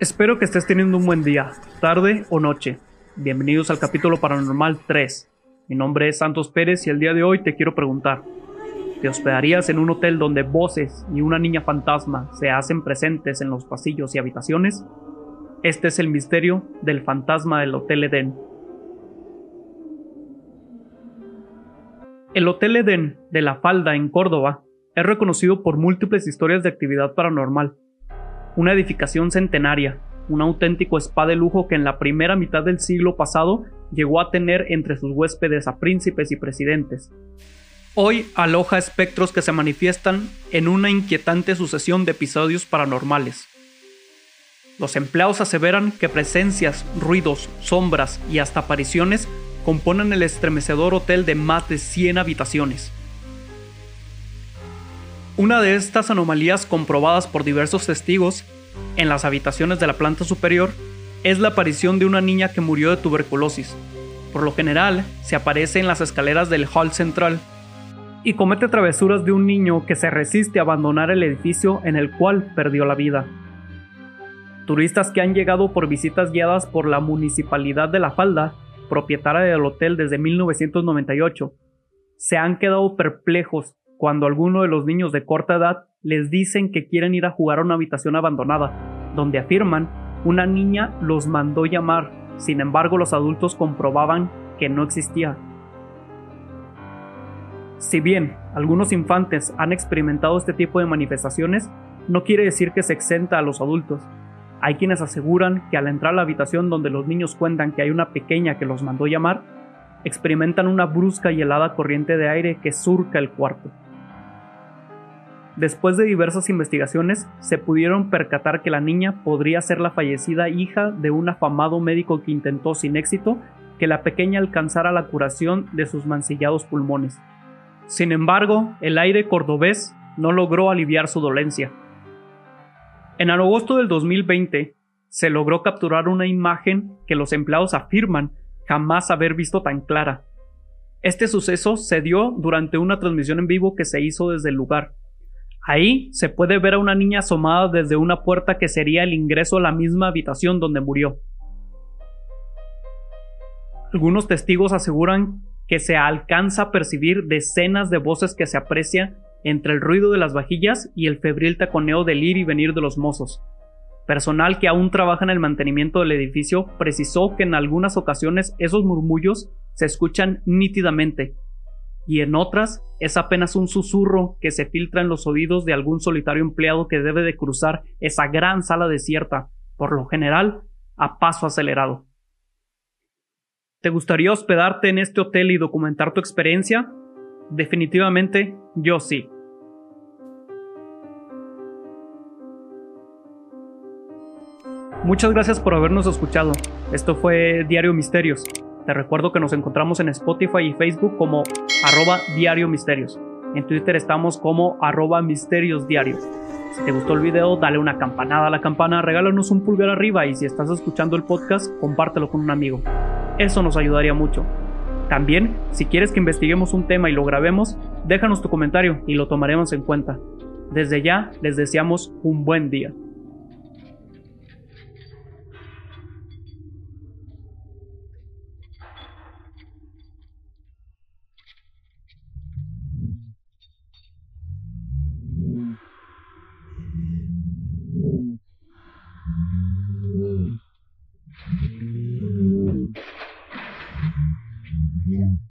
Espero que estés teniendo un buen día, tarde o noche. Bienvenidos al capítulo paranormal 3. Mi nombre es Santos Pérez y el día de hoy te quiero preguntar, ¿te hospedarías en un hotel donde voces y una niña fantasma se hacen presentes en los pasillos y habitaciones? Este es el misterio del fantasma del Hotel Edén. El Hotel Edén de La Falda en Córdoba es reconocido por múltiples historias de actividad paranormal una edificación centenaria, un auténtico spa de lujo que en la primera mitad del siglo pasado llegó a tener entre sus huéspedes a príncipes y presidentes. Hoy aloja espectros que se manifiestan en una inquietante sucesión de episodios paranormales. Los empleados aseveran que presencias, ruidos, sombras y hasta apariciones componen el estremecedor hotel de más de 100 habitaciones. Una de estas anomalías comprobadas por diversos testigos en las habitaciones de la planta superior es la aparición de una niña que murió de tuberculosis. Por lo general, se aparece en las escaleras del hall central y comete travesuras de un niño que se resiste a abandonar el edificio en el cual perdió la vida. Turistas que han llegado por visitas guiadas por la Municipalidad de La Falda, propietaria del hotel desde 1998, se han quedado perplejos cuando alguno de los niños de corta edad les dicen que quieren ir a jugar a una habitación abandonada, donde afirman una niña los mandó llamar, sin embargo los adultos comprobaban que no existía. Si bien algunos infantes han experimentado este tipo de manifestaciones, no quiere decir que se exenta a los adultos. Hay quienes aseguran que al entrar a la habitación donde los niños cuentan que hay una pequeña que los mandó llamar, experimentan una brusca y helada corriente de aire que surca el cuarto. Después de diversas investigaciones, se pudieron percatar que la niña podría ser la fallecida hija de un afamado médico que intentó sin éxito que la pequeña alcanzara la curación de sus mancillados pulmones. Sin embargo, el aire cordobés no logró aliviar su dolencia. En agosto del 2020, se logró capturar una imagen que los empleados afirman jamás haber visto tan clara. Este suceso se dio durante una transmisión en vivo que se hizo desde el lugar. Ahí se puede ver a una niña asomada desde una puerta que sería el ingreso a la misma habitación donde murió. Algunos testigos aseguran que se alcanza a percibir decenas de voces que se aprecia entre el ruido de las vajillas y el febril taconeo del ir y venir de los mozos. Personal que aún trabaja en el mantenimiento del edificio precisó que en algunas ocasiones esos murmullos se escuchan nítidamente y en otras es apenas un susurro que se filtra en los oídos de algún solitario empleado que debe de cruzar esa gran sala desierta, por lo general a paso acelerado. ¿Te gustaría hospedarte en este hotel y documentar tu experiencia? Definitivamente yo sí. Muchas gracias por habernos escuchado. Esto fue Diario Misterios. Te recuerdo que nos encontramos en Spotify y Facebook como arroba diario misterios. En Twitter estamos como arroba misterios diarios. Si te gustó el video, dale una campanada a la campana, regálanos un pulgar arriba y si estás escuchando el podcast, compártelo con un amigo. Eso nos ayudaría mucho. También, si quieres que investiguemos un tema y lo grabemos, déjanos tu comentario y lo tomaremos en cuenta. Desde ya, les deseamos un buen día.